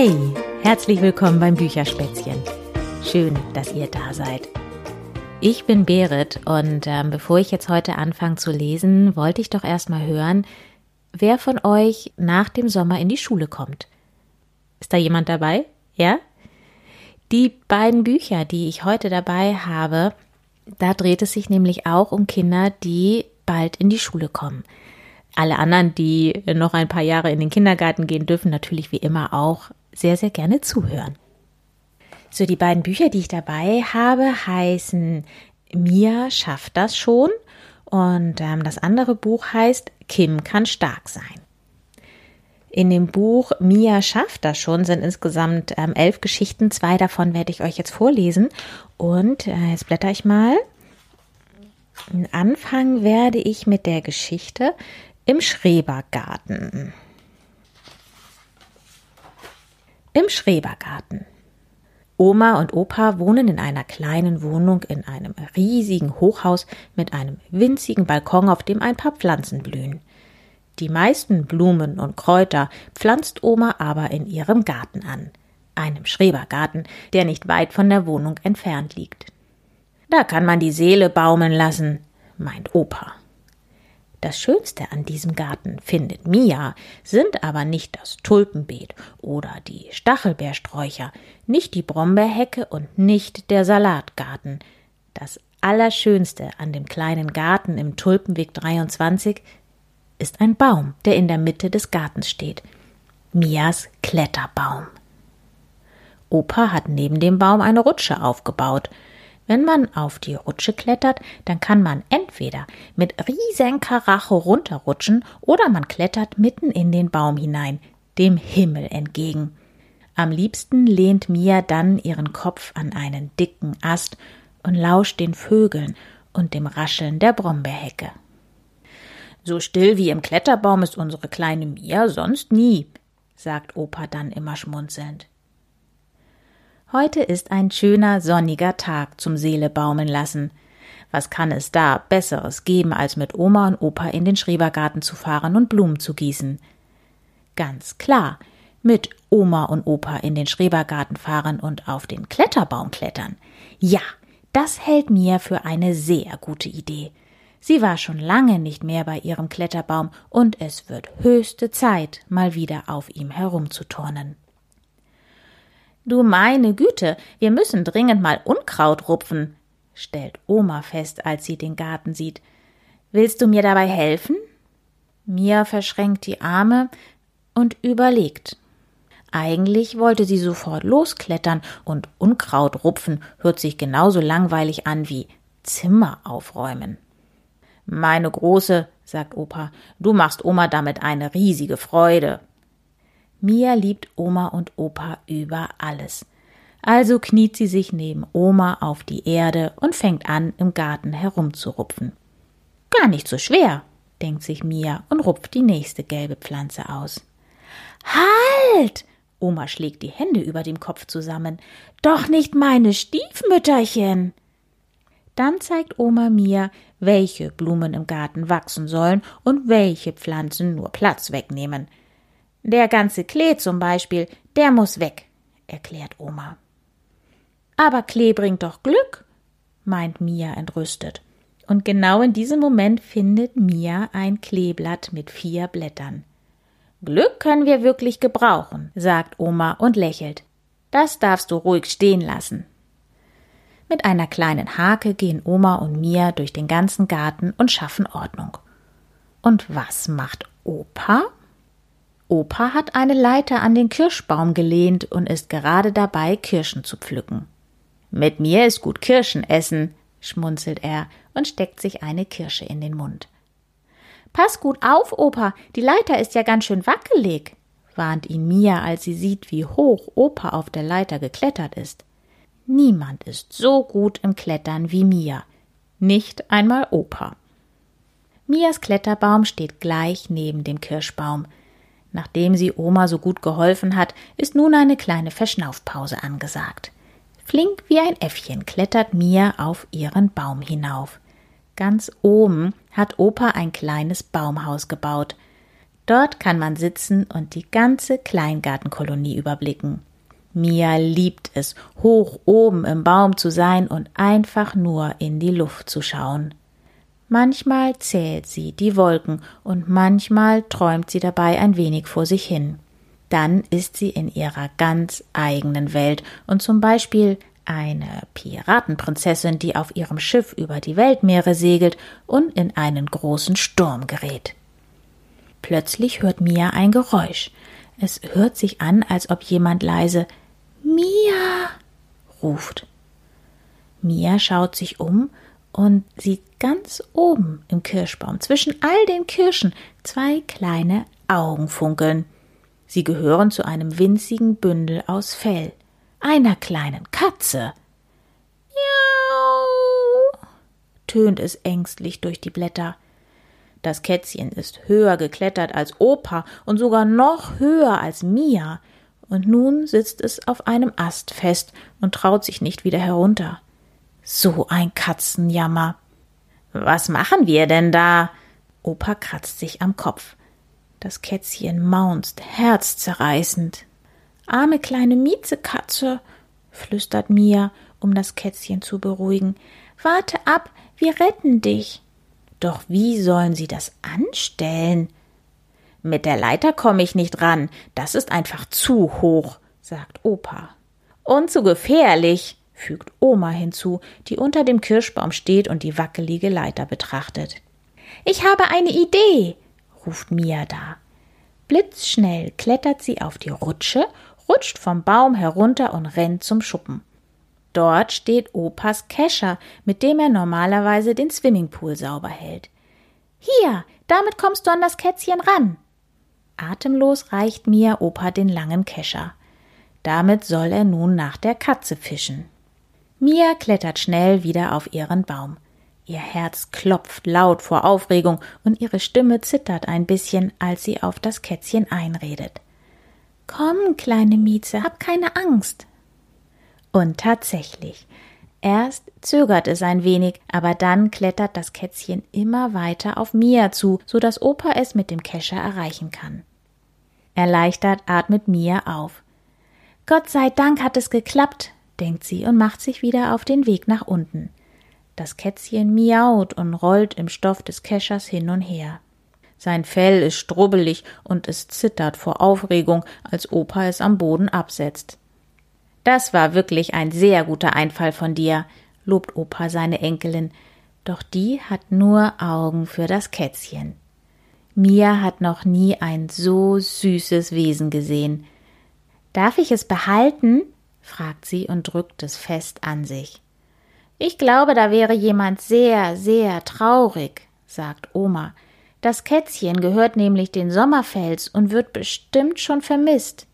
Hey, herzlich willkommen beim Bücherspätzchen. Schön, dass ihr da seid. Ich bin Berit und ähm, bevor ich jetzt heute anfange zu lesen, wollte ich doch erstmal hören, wer von euch nach dem Sommer in die Schule kommt. Ist da jemand dabei? Ja? Die beiden Bücher, die ich heute dabei habe, da dreht es sich nämlich auch um Kinder, die bald in die Schule kommen. Alle anderen, die noch ein paar Jahre in den Kindergarten gehen, dürfen natürlich wie immer auch sehr, sehr gerne zuhören. So, die beiden Bücher, die ich dabei habe, heißen Mia schafft das schon und ähm, das andere Buch heißt Kim kann stark sein. In dem Buch Mia schafft das schon sind insgesamt ähm, elf Geschichten. Zwei davon werde ich euch jetzt vorlesen. Und äh, jetzt blätter ich mal. Anfangen werde ich mit der Geschichte im Schrebergarten. Im Schrebergarten. Oma und Opa wohnen in einer kleinen Wohnung in einem riesigen Hochhaus mit einem winzigen Balkon, auf dem ein paar Pflanzen blühen. Die meisten Blumen und Kräuter pflanzt Oma aber in ihrem Garten an, einem Schrebergarten, der nicht weit von der Wohnung entfernt liegt. Da kann man die Seele baumeln lassen, meint Opa. Das Schönste an diesem Garten, findet Mia, sind aber nicht das Tulpenbeet oder die Stachelbeersträucher, nicht die Brombeerhecke und nicht der Salatgarten. Das Allerschönste an dem kleinen Garten im Tulpenweg 23 ist ein Baum, der in der Mitte des Gartens steht. Mias Kletterbaum. Opa hat neben dem Baum eine Rutsche aufgebaut – wenn man auf die Rutsche klettert, dann kann man entweder mit riesen Karacho runterrutschen oder man klettert mitten in den Baum hinein, dem Himmel entgegen. Am liebsten lehnt Mia dann ihren Kopf an einen dicken Ast und lauscht den Vögeln und dem Rascheln der Brombeerhecke. So still wie im Kletterbaum ist unsere kleine Mia sonst nie, sagt Opa dann immer schmunzelnd. Heute ist ein schöner sonniger Tag zum Seele baumeln lassen. Was kann es da Besseres geben, als mit Oma und Opa in den Schrebergarten zu fahren und Blumen zu gießen? Ganz klar, mit Oma und Opa in den Schrebergarten fahren und auf den Kletterbaum klettern. Ja, das hält mir für eine sehr gute Idee. Sie war schon lange nicht mehr bei ihrem Kletterbaum und es wird höchste Zeit, mal wieder auf ihm herumzuturnen. Du meine Güte, wir müssen dringend mal Unkraut rupfen, stellt Oma fest, als sie den Garten sieht. Willst du mir dabei helfen? Mia verschränkt die Arme und überlegt. Eigentlich wollte sie sofort losklettern und Unkraut rupfen hört sich genauso langweilig an wie Zimmer aufräumen. Meine Große, sagt Opa, du machst Oma damit eine riesige Freude. Mia liebt Oma und Opa über alles. Also kniet sie sich neben Oma auf die Erde und fängt an, im Garten herumzurupfen. Gar nicht so schwer, denkt sich Mia und rupft die nächste gelbe Pflanze aus. Halt! Oma schlägt die Hände über dem Kopf zusammen. Doch nicht meine Stiefmütterchen! Dann zeigt Oma mir, welche Blumen im Garten wachsen sollen und welche Pflanzen nur Platz wegnehmen. Der ganze Klee zum Beispiel, der muss weg, erklärt Oma. Aber Klee bringt doch Glück, meint Mia entrüstet. Und genau in diesem Moment findet Mia ein Kleeblatt mit vier Blättern. Glück können wir wirklich gebrauchen, sagt Oma und lächelt. Das darfst du ruhig stehen lassen. Mit einer kleinen Hake gehen Oma und Mia durch den ganzen Garten und schaffen Ordnung. Und was macht Opa? Opa hat eine Leiter an den Kirschbaum gelehnt und ist gerade dabei, Kirschen zu pflücken. Mit mir ist gut Kirschen essen, schmunzelt er und steckt sich eine Kirsche in den Mund. Pass gut auf, Opa, die Leiter ist ja ganz schön wackelig, warnt ihn Mia, als sie sieht, wie hoch Opa auf der Leiter geklettert ist. Niemand ist so gut im Klettern wie Mia, nicht einmal Opa. Mias Kletterbaum steht gleich neben dem Kirschbaum, Nachdem sie Oma so gut geholfen hat, ist nun eine kleine Verschnaufpause angesagt. Flink wie ein Äffchen klettert Mia auf ihren Baum hinauf. Ganz oben hat Opa ein kleines Baumhaus gebaut. Dort kann man sitzen und die ganze Kleingartenkolonie überblicken. Mia liebt es, hoch oben im Baum zu sein und einfach nur in die Luft zu schauen. Manchmal zählt sie die Wolken und manchmal träumt sie dabei ein wenig vor sich hin. Dann ist sie in ihrer ganz eigenen Welt und zum Beispiel eine Piratenprinzessin, die auf ihrem Schiff über die Weltmeere segelt und in einen großen Sturm gerät. Plötzlich hört Mia ein Geräusch. Es hört sich an, als ob jemand leise Mia ruft. Mia schaut sich um und sieht ganz oben im Kirschbaum zwischen all den Kirschen zwei kleine Augen funkeln. Sie gehören zu einem winzigen Bündel aus Fell, einer kleinen Katze. Miau, tönt es ängstlich durch die Blätter. Das Kätzchen ist höher geklettert als Opa und sogar noch höher als Mia, und nun sitzt es auf einem Ast fest und traut sich nicht wieder herunter. So ein Katzenjammer. Was machen wir denn da? Opa kratzt sich am Kopf. Das Kätzchen maunzt, herzzerreißend. Arme kleine Miezekatze, flüstert Mia, um das Kätzchen zu beruhigen. Warte ab, wir retten dich. Doch wie sollen sie das anstellen? Mit der Leiter komme ich nicht ran, das ist einfach zu hoch, sagt Opa. Und zu gefährlich, fügt Oma hinzu, die unter dem Kirschbaum steht und die wackelige Leiter betrachtet. Ich habe eine Idee, ruft Mia da. Blitzschnell klettert sie auf die Rutsche, rutscht vom Baum herunter und rennt zum Schuppen. Dort steht Opas Kescher, mit dem er normalerweise den Swimmingpool sauber hält. Hier, damit kommst du an das Kätzchen ran. Atemlos reicht mir Opa den langen Kescher. Damit soll er nun nach der Katze fischen. Mia klettert schnell wieder auf ihren Baum. Ihr Herz klopft laut vor Aufregung und ihre Stimme zittert ein bisschen, als sie auf das Kätzchen einredet. Komm, kleine Mieze, hab keine Angst. Und tatsächlich, erst zögert es ein wenig, aber dann klettert das Kätzchen immer weiter auf Mia zu, so dass Opa es mit dem Kescher erreichen kann. Erleichtert atmet Mia auf. Gott sei Dank hat es geklappt, denkt sie und macht sich wieder auf den Weg nach unten. Das Kätzchen miaut und rollt im Stoff des Keschers hin und her. Sein Fell ist strubbelig und es zittert vor Aufregung, als Opa es am Boden absetzt. Das war wirklich ein sehr guter Einfall von dir, lobt Opa seine Enkelin, doch die hat nur Augen für das Kätzchen. Mia hat noch nie ein so süßes Wesen gesehen. Darf ich es behalten? Fragt sie und drückt es fest an sich. Ich glaube, da wäre jemand sehr, sehr traurig, sagt Oma. Das Kätzchen gehört nämlich den Sommerfels und wird bestimmt schon vermisst.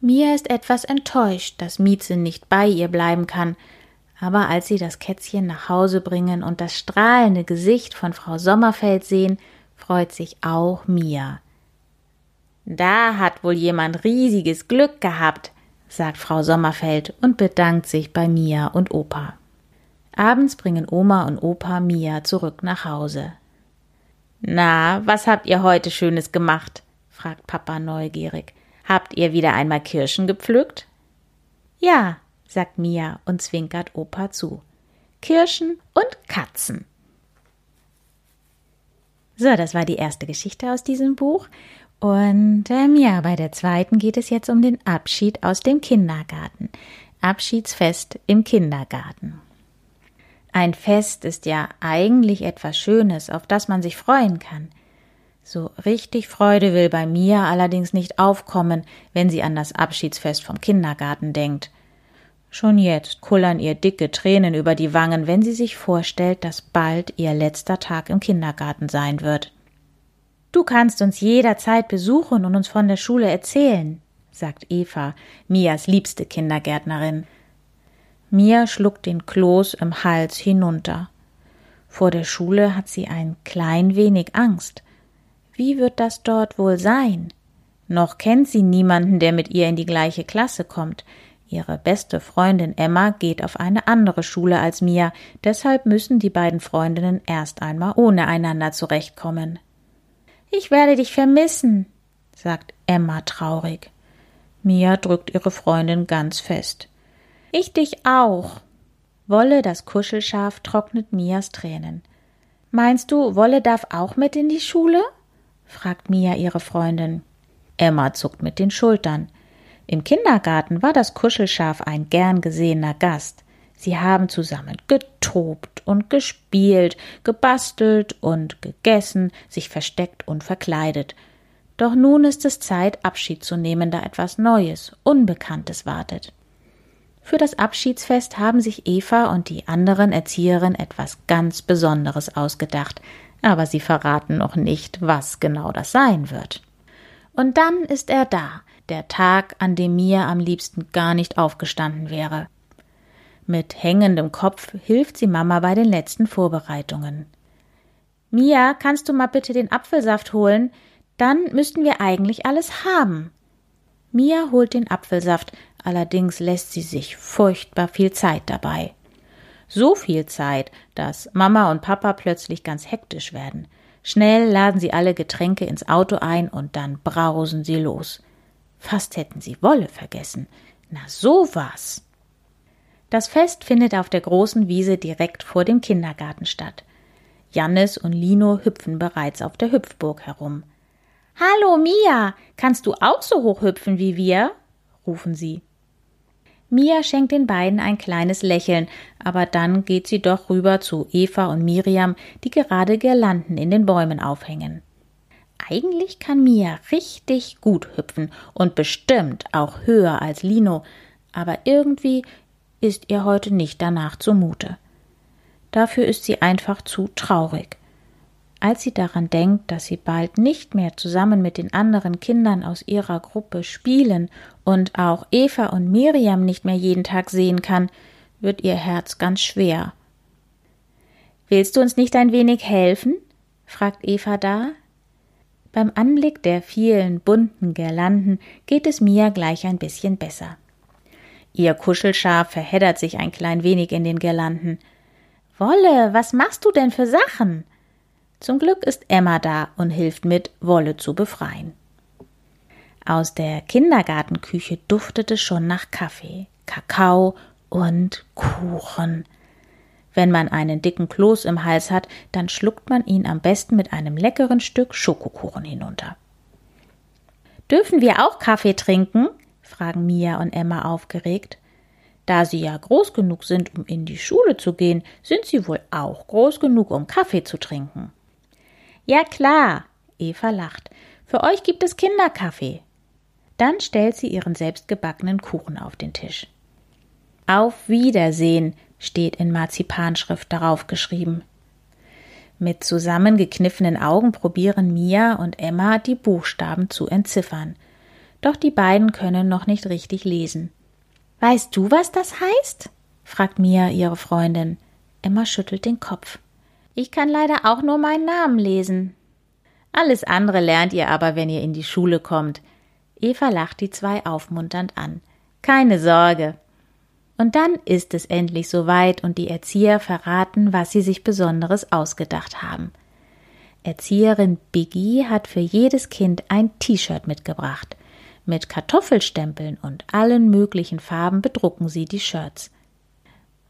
Mia ist etwas enttäuscht, dass Mieze nicht bei ihr bleiben kann, aber als sie das Kätzchen nach Hause bringen und das strahlende Gesicht von Frau Sommerfeld sehen, freut sich auch Mia. Da hat wohl jemand riesiges Glück gehabt, sagt Frau Sommerfeld und bedankt sich bei Mia und Opa. Abends bringen Oma und Opa Mia zurück nach Hause. Na, was habt ihr heute Schönes gemacht? fragt Papa neugierig. Habt ihr wieder einmal Kirschen gepflückt? Ja, sagt Mia und zwinkert Opa zu. Kirschen und Katzen. So, das war die erste Geschichte aus diesem Buch. Und ähm, ja, bei der zweiten geht es jetzt um den Abschied aus dem Kindergarten. Abschiedsfest im Kindergarten. Ein Fest ist ja eigentlich etwas Schönes, auf das man sich freuen kann. So richtig Freude will bei mir allerdings nicht aufkommen, wenn sie an das Abschiedsfest vom Kindergarten denkt. Schon jetzt kullern ihr dicke Tränen über die Wangen, wenn sie sich vorstellt, dass bald ihr letzter Tag im Kindergarten sein wird. Du kannst uns jederzeit besuchen und uns von der Schule erzählen, sagt Eva, Mias liebste Kindergärtnerin. Mia schluckt den Kloß im Hals hinunter. Vor der Schule hat sie ein klein wenig Angst. Wie wird das dort wohl sein? Noch kennt sie niemanden, der mit ihr in die gleiche Klasse kommt. Ihre beste Freundin Emma geht auf eine andere Schule als Mia, deshalb müssen die beiden Freundinnen erst einmal ohne einander zurechtkommen. Ich werde dich vermissen, sagt Emma traurig. Mia drückt ihre Freundin ganz fest. Ich dich auch. Wolle, das Kuschelschaf, trocknet Mias Tränen. Meinst du, Wolle darf auch mit in die Schule? fragt Mia ihre Freundin. Emma zuckt mit den Schultern. Im Kindergarten war das Kuschelschaf ein gern gesehener Gast. Sie haben zusammen getobt und gespielt, gebastelt und gegessen, sich versteckt und verkleidet. Doch nun ist es Zeit, Abschied zu nehmen, da etwas Neues, Unbekanntes wartet. Für das Abschiedsfest haben sich Eva und die anderen Erzieherinnen etwas ganz Besonderes ausgedacht, aber sie verraten noch nicht, was genau das sein wird. Und dann ist er da, der Tag, an dem Mia am liebsten gar nicht aufgestanden wäre. Mit hängendem Kopf hilft sie Mama bei den letzten Vorbereitungen. Mia, kannst du mal bitte den Apfelsaft holen? Dann müssten wir eigentlich alles haben. Mia holt den Apfelsaft, allerdings lässt sie sich furchtbar viel Zeit dabei. So viel Zeit, dass Mama und Papa plötzlich ganz hektisch werden. Schnell laden sie alle Getränke ins Auto ein und dann brausen sie los. Fast hätten sie Wolle vergessen. Na so was. Das Fest findet auf der großen Wiese direkt vor dem Kindergarten statt. Jannis und Lino hüpfen bereits auf der Hüpfburg herum. Hallo Mia, kannst du auch so hoch hüpfen wie wir? rufen sie. Mia schenkt den beiden ein kleines Lächeln, aber dann geht sie doch rüber zu Eva und Miriam, die gerade Girlanden in den Bäumen aufhängen. Eigentlich kann Mia richtig gut hüpfen und bestimmt auch höher als Lino, aber irgendwie ist ihr heute nicht danach zumute. Dafür ist sie einfach zu traurig. Als sie daran denkt, dass sie bald nicht mehr zusammen mit den anderen Kindern aus ihrer Gruppe spielen und auch Eva und Miriam nicht mehr jeden Tag sehen kann, wird ihr Herz ganz schwer. Willst du uns nicht ein wenig helfen? fragt Eva da. Beim Anblick der vielen bunten Girlanden geht es Mia gleich ein bisschen besser. Ihr Kuschelschaf verheddert sich ein klein wenig in den Girlanden. Wolle, was machst du denn für Sachen? Zum Glück ist Emma da und hilft mit, Wolle zu befreien. Aus der Kindergartenküche duftete schon nach Kaffee, Kakao und Kuchen. Wenn man einen dicken Kloß im Hals hat, dann schluckt man ihn am besten mit einem leckeren Stück Schokokuchen hinunter. Dürfen wir auch Kaffee trinken? Fragen Mia und Emma aufgeregt. Da sie ja groß genug sind, um in die Schule zu gehen, sind sie wohl auch groß genug, um Kaffee zu trinken. Ja klar, Eva lacht. Für euch gibt es Kinderkaffee. Dann stellt sie ihren selbstgebackenen Kuchen auf den Tisch. Auf Wiedersehen steht in Marzipanschrift darauf geschrieben. Mit zusammengekniffenen Augen probieren Mia und Emma die Buchstaben zu entziffern. Doch die beiden können noch nicht richtig lesen. Weißt du, was das heißt? fragt Mia ihre Freundin. Emma schüttelt den Kopf. Ich kann leider auch nur meinen Namen lesen. Alles andere lernt ihr aber, wenn ihr in die Schule kommt. Eva lacht die zwei aufmunternd an. Keine Sorge. Und dann ist es endlich soweit und die Erzieher verraten, was sie sich Besonderes ausgedacht haben. Erzieherin Biggie hat für jedes Kind ein T-Shirt mitgebracht. Mit Kartoffelstempeln und allen möglichen Farben bedrucken sie die Shirts.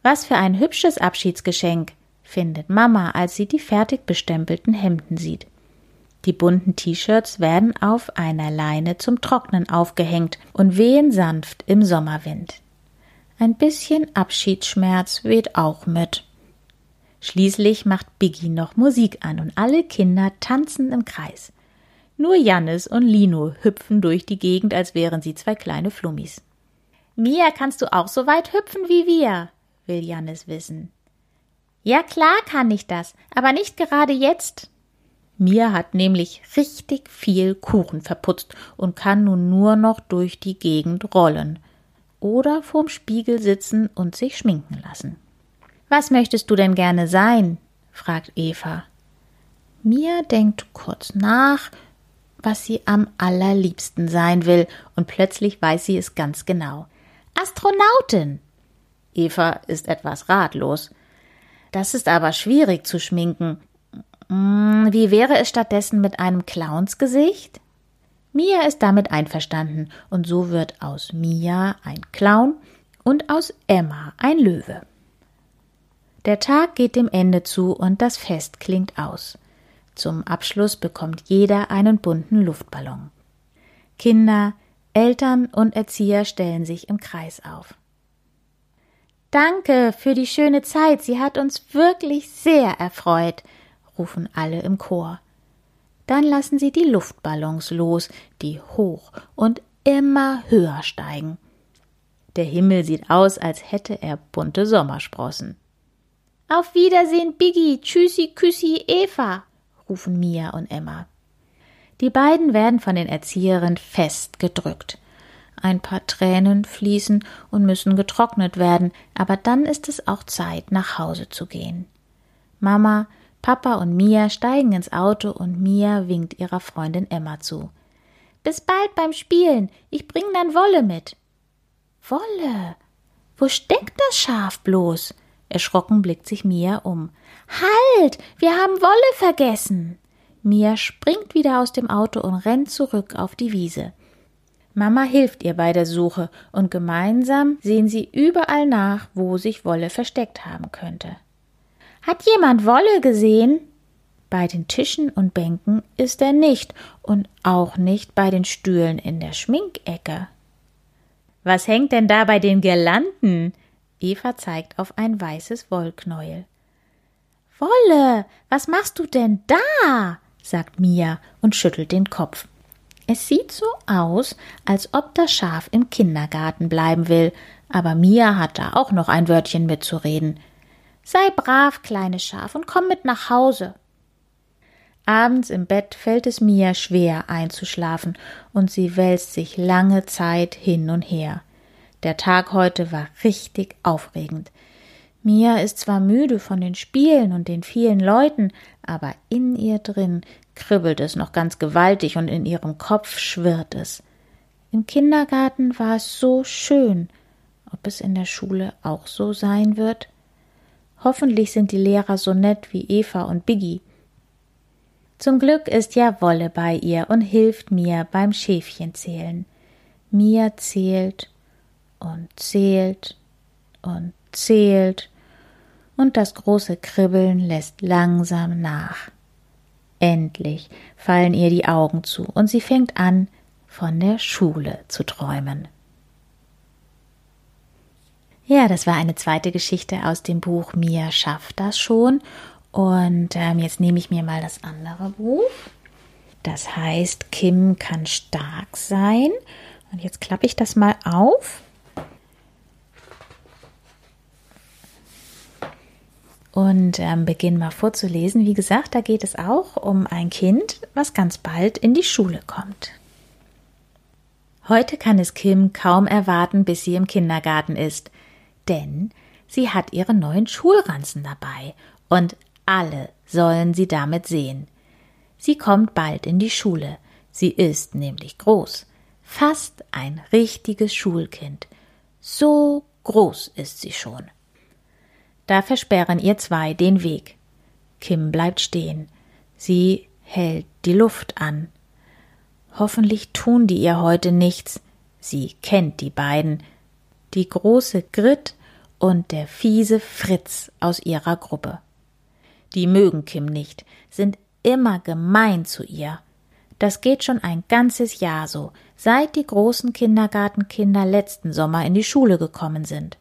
Was für ein hübsches Abschiedsgeschenk, findet Mama, als sie die fertig bestempelten Hemden sieht. Die bunten T-Shirts werden auf einer Leine zum Trocknen aufgehängt und wehen sanft im Sommerwind. Ein bisschen Abschiedsschmerz weht auch mit. Schließlich macht Biggie noch Musik an und alle Kinder tanzen im Kreis. Nur Jannis und Lino hüpfen durch die Gegend, als wären sie zwei kleine Flummis. Mia, kannst du auch so weit hüpfen wie wir? will Jannis wissen. Ja klar kann ich das, aber nicht gerade jetzt. Mia hat nämlich richtig viel Kuchen verputzt und kann nun nur noch durch die Gegend rollen oder vorm Spiegel sitzen und sich schminken lassen. Was möchtest du denn gerne sein? fragt Eva. Mia denkt kurz nach, was sie am allerliebsten sein will, und plötzlich weiß sie es ganz genau. Astronautin. Eva ist etwas ratlos. Das ist aber schwierig zu schminken. Hm, wie wäre es stattdessen mit einem Clownsgesicht? Mia ist damit einverstanden, und so wird aus Mia ein Clown und aus Emma ein Löwe. Der Tag geht dem Ende zu und das Fest klingt aus. Zum Abschluss bekommt jeder einen bunten Luftballon. Kinder, Eltern und Erzieher stellen sich im Kreis auf. Danke für die schöne Zeit, sie hat uns wirklich sehr erfreut, rufen alle im Chor. Dann lassen sie die Luftballons los, die hoch und immer höher steigen. Der Himmel sieht aus, als hätte er bunte Sommersprossen. Auf Wiedersehen, Biggie, Tschüssi, Küssi, Eva, rufen Mia und Emma. Die beiden werden von den Erzieherinnen fest gedrückt. Ein paar Tränen fließen und müssen getrocknet werden, aber dann ist es auch Zeit, nach Hause zu gehen. Mama, Papa und Mia steigen ins Auto und Mia winkt ihrer Freundin Emma zu. Bis bald beim Spielen. Ich bring dann Wolle mit. Wolle? Wo steckt das Schaf bloß? Erschrocken blickt sich Mia um. Halt! Wir haben Wolle vergessen! Mia springt wieder aus dem Auto und rennt zurück auf die Wiese. Mama hilft ihr bei der Suche und gemeinsam sehen sie überall nach, wo sich Wolle versteckt haben könnte. Hat jemand Wolle gesehen? Bei den Tischen und Bänken ist er nicht und auch nicht bei den Stühlen in der Schminkecke. Was hängt denn da bei den Girlanden? Eva zeigt auf ein weißes Wollknäuel. Wolle, was machst du denn da? sagt Mia und schüttelt den Kopf. Es sieht so aus, als ob das Schaf im Kindergarten bleiben will, aber Mia hat da auch noch ein Wörtchen mitzureden. Sei brav, kleines Schaf, und komm mit nach Hause. Abends im Bett fällt es Mia schwer einzuschlafen, und sie wälzt sich lange Zeit hin und her. Der Tag heute war richtig aufregend. Mia ist zwar müde von den Spielen und den vielen Leuten, aber in ihr drin kribbelt es noch ganz gewaltig und in ihrem Kopf schwirrt es. Im Kindergarten war es so schön. Ob es in der Schule auch so sein wird? Hoffentlich sind die Lehrer so nett wie Eva und Biggie. Zum Glück ist ja Wolle bei ihr und hilft mir beim Schäfchenzählen. Mia zählt und zählt und zählt, und das große Kribbeln lässt langsam nach. Endlich fallen ihr die Augen zu, und sie fängt an, von der Schule zu träumen. Ja, das war eine zweite Geschichte aus dem Buch Mia schafft das schon. Und ähm, jetzt nehme ich mir mal das andere Buch. Das heißt, Kim kann stark sein. Und jetzt klappe ich das mal auf. Und ähm, beginnen mal vorzulesen. Wie gesagt, da geht es auch um ein Kind, was ganz bald in die Schule kommt. Heute kann es Kim kaum erwarten, bis sie im Kindergarten ist, denn sie hat ihre neuen Schulranzen dabei und alle sollen sie damit sehen. Sie kommt bald in die Schule. Sie ist nämlich groß, fast ein richtiges Schulkind. So groß ist sie schon. Da versperren ihr zwei den Weg. Kim bleibt stehen. Sie hält die Luft an. Hoffentlich tun die ihr heute nichts. Sie kennt die beiden. Die große Grit und der fiese Fritz aus ihrer Gruppe. Die mögen Kim nicht, sind immer gemein zu ihr. Das geht schon ein ganzes Jahr so, seit die großen Kindergartenkinder letzten Sommer in die Schule gekommen sind.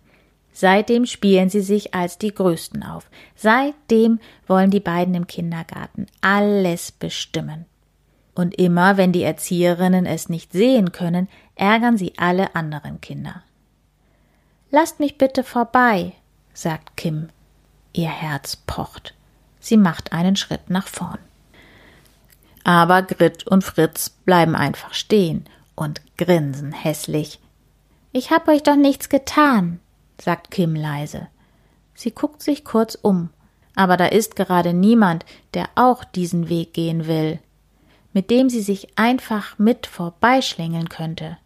Seitdem spielen sie sich als die Größten auf. Seitdem wollen die beiden im Kindergarten alles bestimmen. Und immer, wenn die Erzieherinnen es nicht sehen können, ärgern sie alle anderen Kinder. Lasst mich bitte vorbei, sagt Kim. Ihr Herz pocht. Sie macht einen Schritt nach vorn. Aber Grit und Fritz bleiben einfach stehen und grinsen hässlich. Ich hab euch doch nichts getan, sagt Kim leise. Sie guckt sich kurz um, aber da ist gerade niemand, der auch diesen Weg gehen will, mit dem sie sich einfach mit vorbeischlängeln könnte.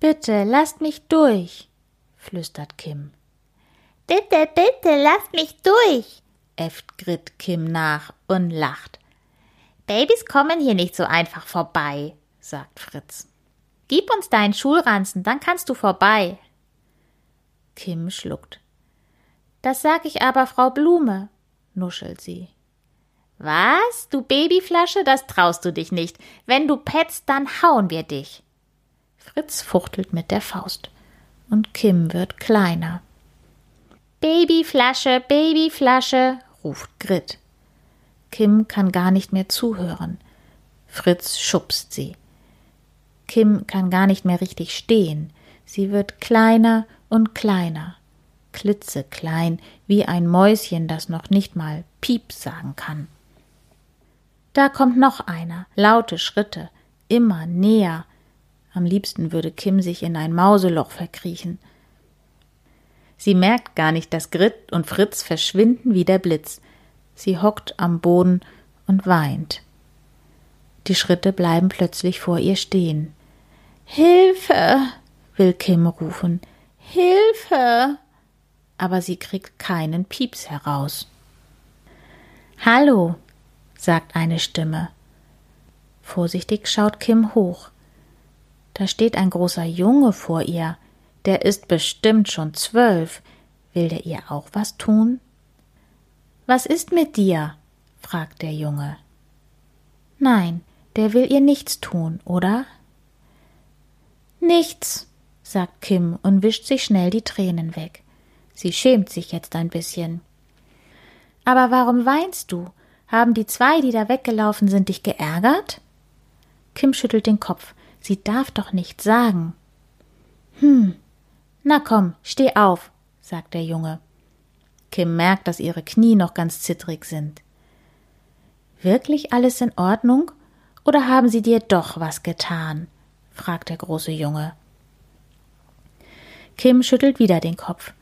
Bitte, lasst mich durch, flüstert Kim. Bitte, bitte, lasst mich durch, äfft Grit Kim nach und lacht. Babys kommen hier nicht so einfach vorbei, sagt Fritz. Gib uns deinen Schulranzen, dann kannst du vorbei. Kim schluckt. Das sag ich aber Frau Blume, nuschelt sie. Was? Du Babyflasche? Das traust du dich nicht. Wenn du petzt, dann hauen wir dich. Fritz fuchtelt mit der Faust. Und Kim wird kleiner. Babyflasche, Babyflasche, ruft Grit. Kim kann gar nicht mehr zuhören. Fritz schubst sie. Kim kann gar nicht mehr richtig stehen. Sie wird kleiner und kleiner, klitzeklein, wie ein Mäuschen, das noch nicht mal Piep sagen kann. Da kommt noch einer, laute Schritte, immer näher. Am liebsten würde Kim sich in ein Mauseloch verkriechen. Sie merkt gar nicht, dass Grit und Fritz verschwinden wie der Blitz. Sie hockt am Boden und weint. Die Schritte bleiben plötzlich vor ihr stehen. Hilfe, will Kim rufen. Hilfe. Aber sie kriegt keinen Pieps heraus. Hallo, sagt eine Stimme. Vorsichtig schaut Kim hoch. Da steht ein großer Junge vor ihr. Der ist bestimmt schon zwölf. Will der ihr auch was tun? Was ist mit dir? fragt der Junge. Nein, der will ihr nichts tun, oder? Nichts, sagt Kim und wischt sich schnell die Tränen weg. Sie schämt sich jetzt ein bisschen. Aber warum weinst du? Haben die zwei, die da weggelaufen sind, dich geärgert? Kim schüttelt den Kopf. Sie darf doch nichts sagen. Hm. Na komm, steh auf, sagt der Junge. Kim merkt, dass ihre Knie noch ganz zittrig sind. Wirklich alles in Ordnung? Oder haben sie dir doch was getan? fragt der große Junge. Kim schüttelt wieder den Kopf.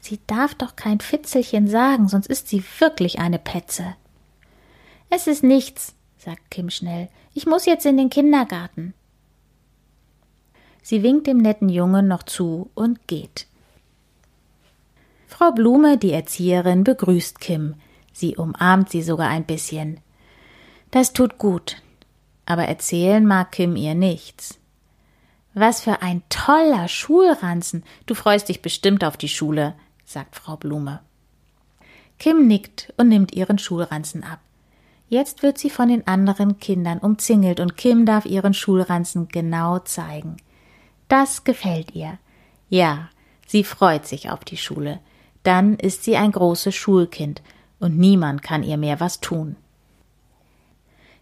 Sie darf doch kein Fitzelchen sagen, sonst ist sie wirklich eine Petze. Es ist nichts, sagt Kim schnell. Ich muss jetzt in den Kindergarten. Sie winkt dem netten Jungen noch zu und geht. Frau Blume, die Erzieherin, begrüßt Kim. Sie umarmt sie sogar ein bisschen. Das tut gut. Aber erzählen mag Kim ihr nichts. Was für ein toller Schulranzen. Du freust dich bestimmt auf die Schule, sagt Frau Blume. Kim nickt und nimmt ihren Schulranzen ab. Jetzt wird sie von den anderen Kindern umzingelt und Kim darf ihren Schulranzen genau zeigen. Das gefällt ihr. Ja, sie freut sich auf die Schule. Dann ist sie ein großes Schulkind und niemand kann ihr mehr was tun.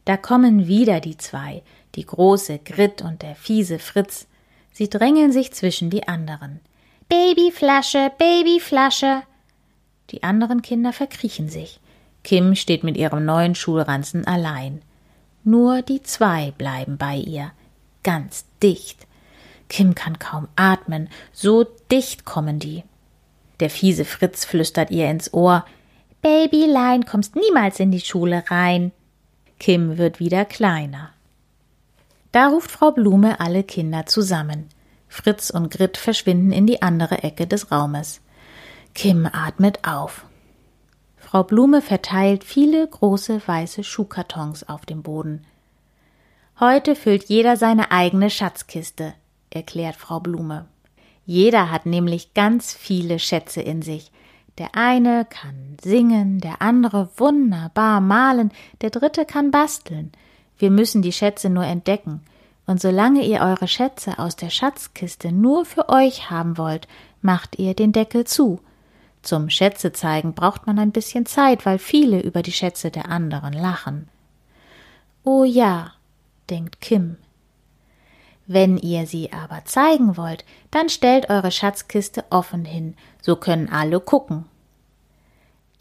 Da kommen wieder die zwei, die große Grit und der fiese Fritz. Sie drängeln sich zwischen die anderen. Babyflasche, Babyflasche. Die anderen Kinder verkriechen sich. Kim steht mit ihrem neuen Schulranzen allein. Nur die zwei bleiben bei ihr. Ganz dicht. Kim kann kaum atmen, so dicht kommen die. Der fiese Fritz flüstert ihr ins Ohr Babylein, kommst niemals in die Schule rein. Kim wird wieder kleiner. Da ruft Frau Blume alle Kinder zusammen. Fritz und Grit verschwinden in die andere Ecke des Raumes. Kim atmet auf. Frau Blume verteilt viele große weiße Schuhkartons auf dem Boden. Heute füllt jeder seine eigene Schatzkiste, erklärt Frau Blume. Jeder hat nämlich ganz viele Schätze in sich. Der eine kann singen, der andere wunderbar malen, der dritte kann basteln. Wir müssen die Schätze nur entdecken. Und solange ihr eure Schätze aus der Schatzkiste nur für euch haben wollt, macht ihr den Deckel zu. Zum Schätze zeigen braucht man ein bisschen Zeit, weil viele über die Schätze der anderen lachen. Oh ja, denkt Kim. Wenn ihr sie aber zeigen wollt, dann stellt eure Schatzkiste offen hin, so können alle gucken.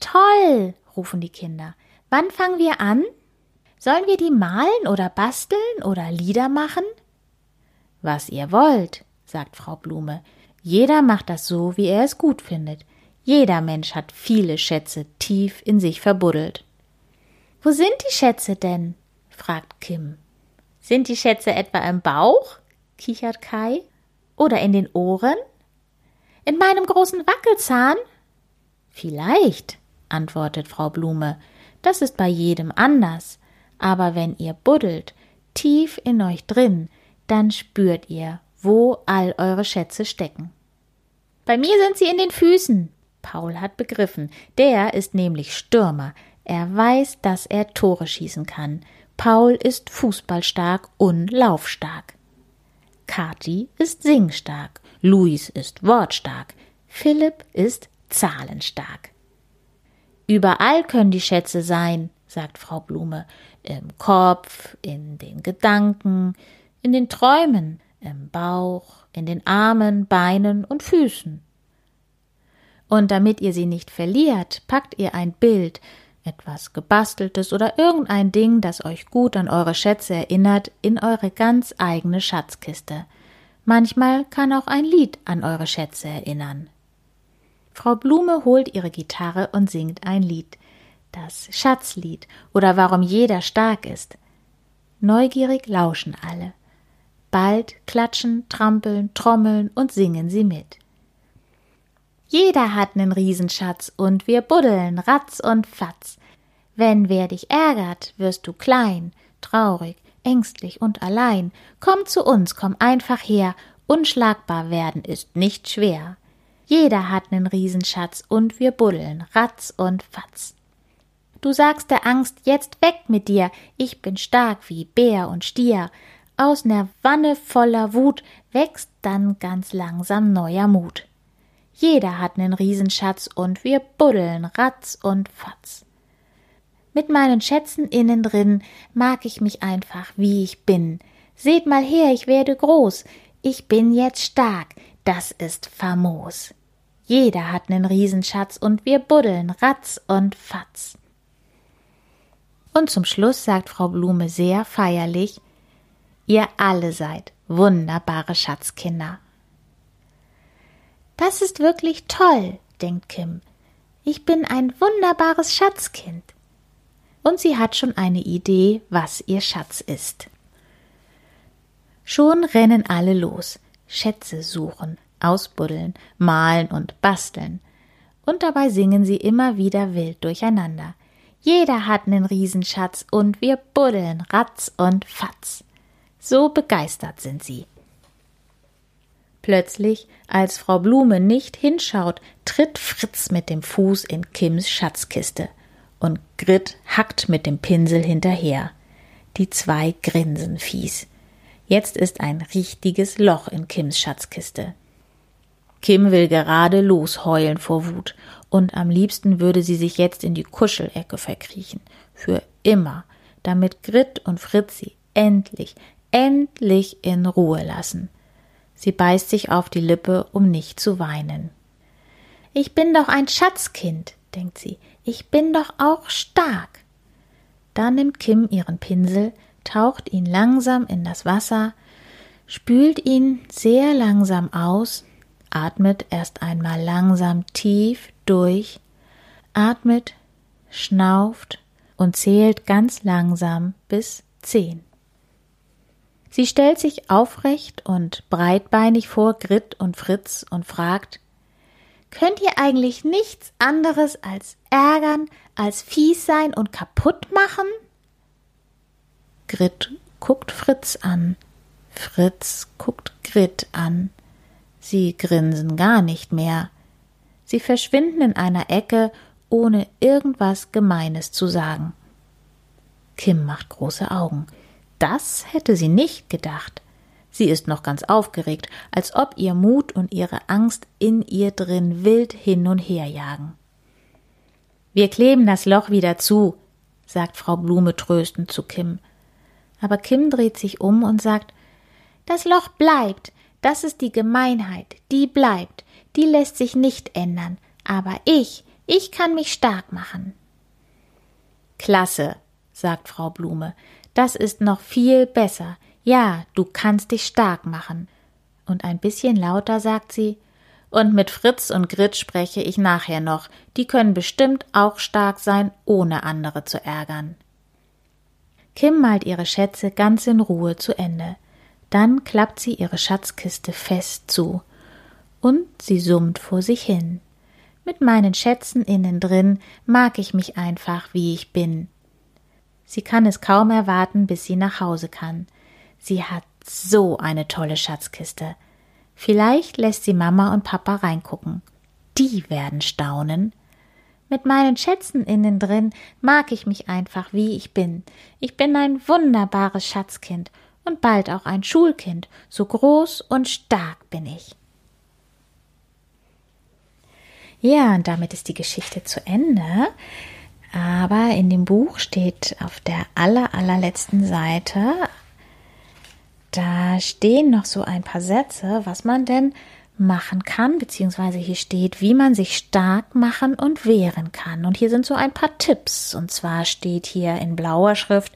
Toll, rufen die Kinder. Wann fangen wir an? Sollen wir die malen oder basteln oder Lieder machen? Was ihr wollt, sagt Frau Blume. Jeder macht das so, wie er es gut findet. Jeder Mensch hat viele Schätze tief in sich verbuddelt. Wo sind die Schätze denn? fragt Kim. Sind die Schätze etwa im Bauch? kichert Kai. Oder in den Ohren? In meinem großen Wackelzahn? Vielleicht, antwortet Frau Blume. Das ist bei jedem anders. Aber wenn ihr buddelt, tief in euch drin, dann spürt ihr, wo all eure Schätze stecken. Bei mir sind sie in den Füßen. Paul hat begriffen. Der ist nämlich Stürmer. Er weiß, dass er Tore schießen kann. Paul ist fußballstark und laufstark. Kathi ist singstark. Luis ist wortstark. Philipp ist zahlenstark. Überall können die Schätze sein, sagt Frau Blume, im Kopf, in den Gedanken, in den Träumen, im Bauch, in den Armen, Beinen und Füßen. Und damit ihr sie nicht verliert, packt ihr ein Bild, etwas gebasteltes oder irgendein Ding, das euch gut an eure Schätze erinnert, in eure ganz eigene Schatzkiste. Manchmal kann auch ein Lied an eure Schätze erinnern. Frau Blume holt ihre Gitarre und singt ein Lied. Das Schatzlied oder warum jeder stark ist. Neugierig lauschen alle. Bald klatschen, trampeln, trommeln und singen sie mit. Jeder hat nen Riesenschatz und wir buddeln ratz und fatz. Wenn wer dich ärgert, wirst du klein, traurig, ängstlich und allein. Komm zu uns, komm einfach her, unschlagbar werden ist nicht schwer. Jeder hat nen Riesenschatz und wir buddeln, ratz und fatz. Du sagst der Angst, jetzt weg mit dir, ich bin stark wie Bär und Stier. Aus ner Wanne voller Wut wächst dann ganz langsam neuer Mut. Jeder hat nen Riesenschatz und wir buddeln, ratz und fatz. Mit meinen Schätzen innen drin mag ich mich einfach, wie ich bin. Seht mal her, ich werde groß, ich bin jetzt stark, das ist famos. Jeder hat nen Riesenschatz und wir buddeln ratz und fatz. Und zum Schluss sagt Frau Blume sehr feierlich, ihr alle seid wunderbare Schatzkinder. Das ist wirklich toll, denkt Kim. Ich bin ein wunderbares Schatzkind. Und sie hat schon eine Idee, was ihr Schatz ist. Schon rennen alle los, Schätze suchen, ausbuddeln, malen und basteln. Und dabei singen sie immer wieder wild durcheinander. Jeder hat nen Riesenschatz und wir buddeln ratz und fatz. So begeistert sind sie. Plötzlich, als Frau Blume nicht hinschaut, tritt Fritz mit dem Fuß in Kims Schatzkiste und Grit hackt mit dem Pinsel hinterher. Die zwei grinsen fies. Jetzt ist ein richtiges Loch in Kims Schatzkiste. Kim will gerade losheulen vor Wut, und am liebsten würde sie sich jetzt in die Kuschelecke verkriechen. Für immer, damit Grit und Fritz sie endlich, endlich in Ruhe lassen. Sie beißt sich auf die Lippe, um nicht zu weinen. Ich bin doch ein Schatzkind, denkt sie. Ich bin doch auch stark. Da nimmt Kim ihren Pinsel, taucht ihn langsam in das Wasser, spült ihn sehr langsam aus Atmet erst einmal langsam tief durch, atmet, schnauft und zählt ganz langsam bis zehn. Sie stellt sich aufrecht und breitbeinig vor Grit und Fritz und fragt, Könnt ihr eigentlich nichts anderes als ärgern, als fies sein und kaputt machen? Grit guckt Fritz an, Fritz guckt Grit an. Sie grinsen gar nicht mehr. Sie verschwinden in einer Ecke, ohne irgendwas Gemeines zu sagen. Kim macht große Augen. Das hätte sie nicht gedacht. Sie ist noch ganz aufgeregt, als ob ihr Mut und ihre Angst in ihr drin wild hin und her jagen. Wir kleben das Loch wieder zu, sagt Frau Blume tröstend zu Kim. Aber Kim dreht sich um und sagt, das Loch bleibt, das ist die Gemeinheit, die bleibt, die lässt sich nicht ändern, aber ich, ich kann mich stark machen. Klasse, sagt Frau Blume, das ist noch viel besser. Ja, du kannst dich stark machen. Und ein bisschen lauter sagt sie, und mit Fritz und Grit spreche ich nachher noch, die können bestimmt auch stark sein, ohne andere zu ärgern. Kim malt ihre Schätze ganz in Ruhe zu Ende. Dann klappt sie ihre Schatzkiste fest zu und sie summt vor sich hin. Mit meinen Schätzen innen drin mag ich mich einfach, wie ich bin. Sie kann es kaum erwarten, bis sie nach Hause kann. Sie hat so eine tolle Schatzkiste. Vielleicht lässt sie Mama und Papa reingucken. Die werden staunen. Mit meinen Schätzen innen drin mag ich mich einfach, wie ich bin. Ich bin ein wunderbares Schatzkind und bald auch ein Schulkind. So groß und stark bin ich. Ja, und damit ist die Geschichte zu Ende. Aber in dem Buch steht auf der aller, allerletzten Seite, da stehen noch so ein paar Sätze, was man denn machen kann, beziehungsweise hier steht, wie man sich stark machen und wehren kann. Und hier sind so ein paar Tipps. Und zwar steht hier in blauer Schrift,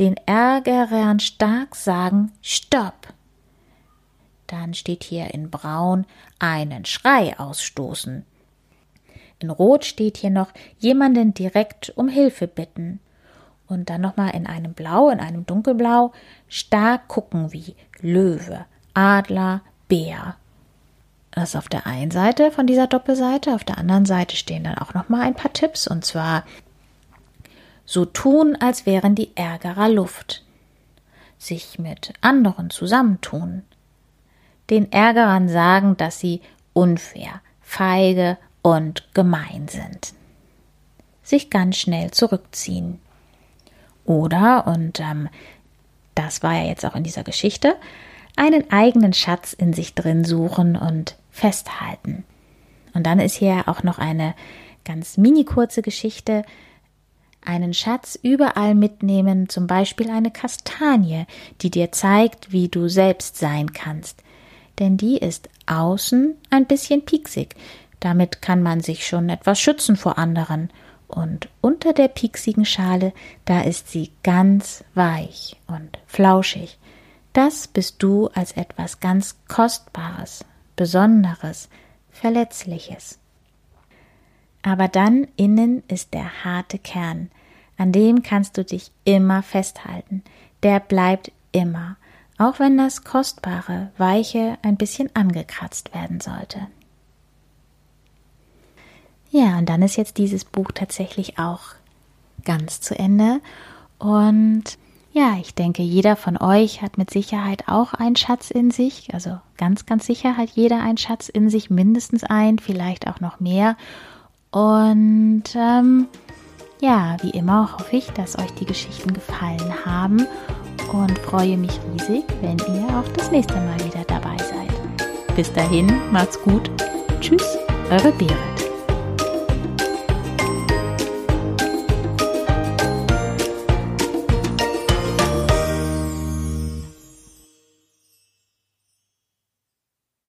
den Ärgerern stark sagen, Stopp. Dann steht hier in braun, einen Schrei ausstoßen. In rot steht hier noch, jemanden direkt um Hilfe bitten. Und dann nochmal in einem Blau, in einem Dunkelblau, stark gucken wie Löwe, Adler, Bär. Das ist auf der einen Seite von dieser Doppelseite, auf der anderen Seite stehen dann auch nochmal ein paar Tipps und zwar so tun, als wären die Ärgerer Luft, sich mit anderen zusammentun, den Ärgerern sagen, dass sie unfair, feige und gemein sind, sich ganz schnell zurückziehen. Oder, und ähm, das war ja jetzt auch in dieser Geschichte, einen eigenen Schatz in sich drin suchen und festhalten. Und dann ist hier auch noch eine ganz mini kurze Geschichte. Einen Schatz überall mitnehmen, zum Beispiel eine Kastanie, die dir zeigt, wie du selbst sein kannst. Denn die ist außen ein bisschen pieksig. Damit kann man sich schon etwas schützen vor anderen. Und unter der pieksigen Schale, da ist sie ganz weich und flauschig. Das bist du als etwas ganz Kostbares, Besonderes, Verletzliches. Aber dann innen ist der harte Kern, an dem kannst du dich immer festhalten, der bleibt immer, auch wenn das Kostbare, Weiche ein bisschen angekratzt werden sollte. Ja, und dann ist jetzt dieses Buch tatsächlich auch ganz zu Ende. Und ja, ich denke, jeder von euch hat mit Sicherheit auch einen Schatz in sich. Also ganz, ganz sicher hat jeder einen Schatz in sich, mindestens ein, vielleicht auch noch mehr. Und ähm, ja, wie immer hoffe ich, dass euch die Geschichten gefallen haben und freue mich riesig, wenn ihr auch das nächste Mal wieder dabei seid. Bis dahin, macht's gut. Tschüss, eure Beere.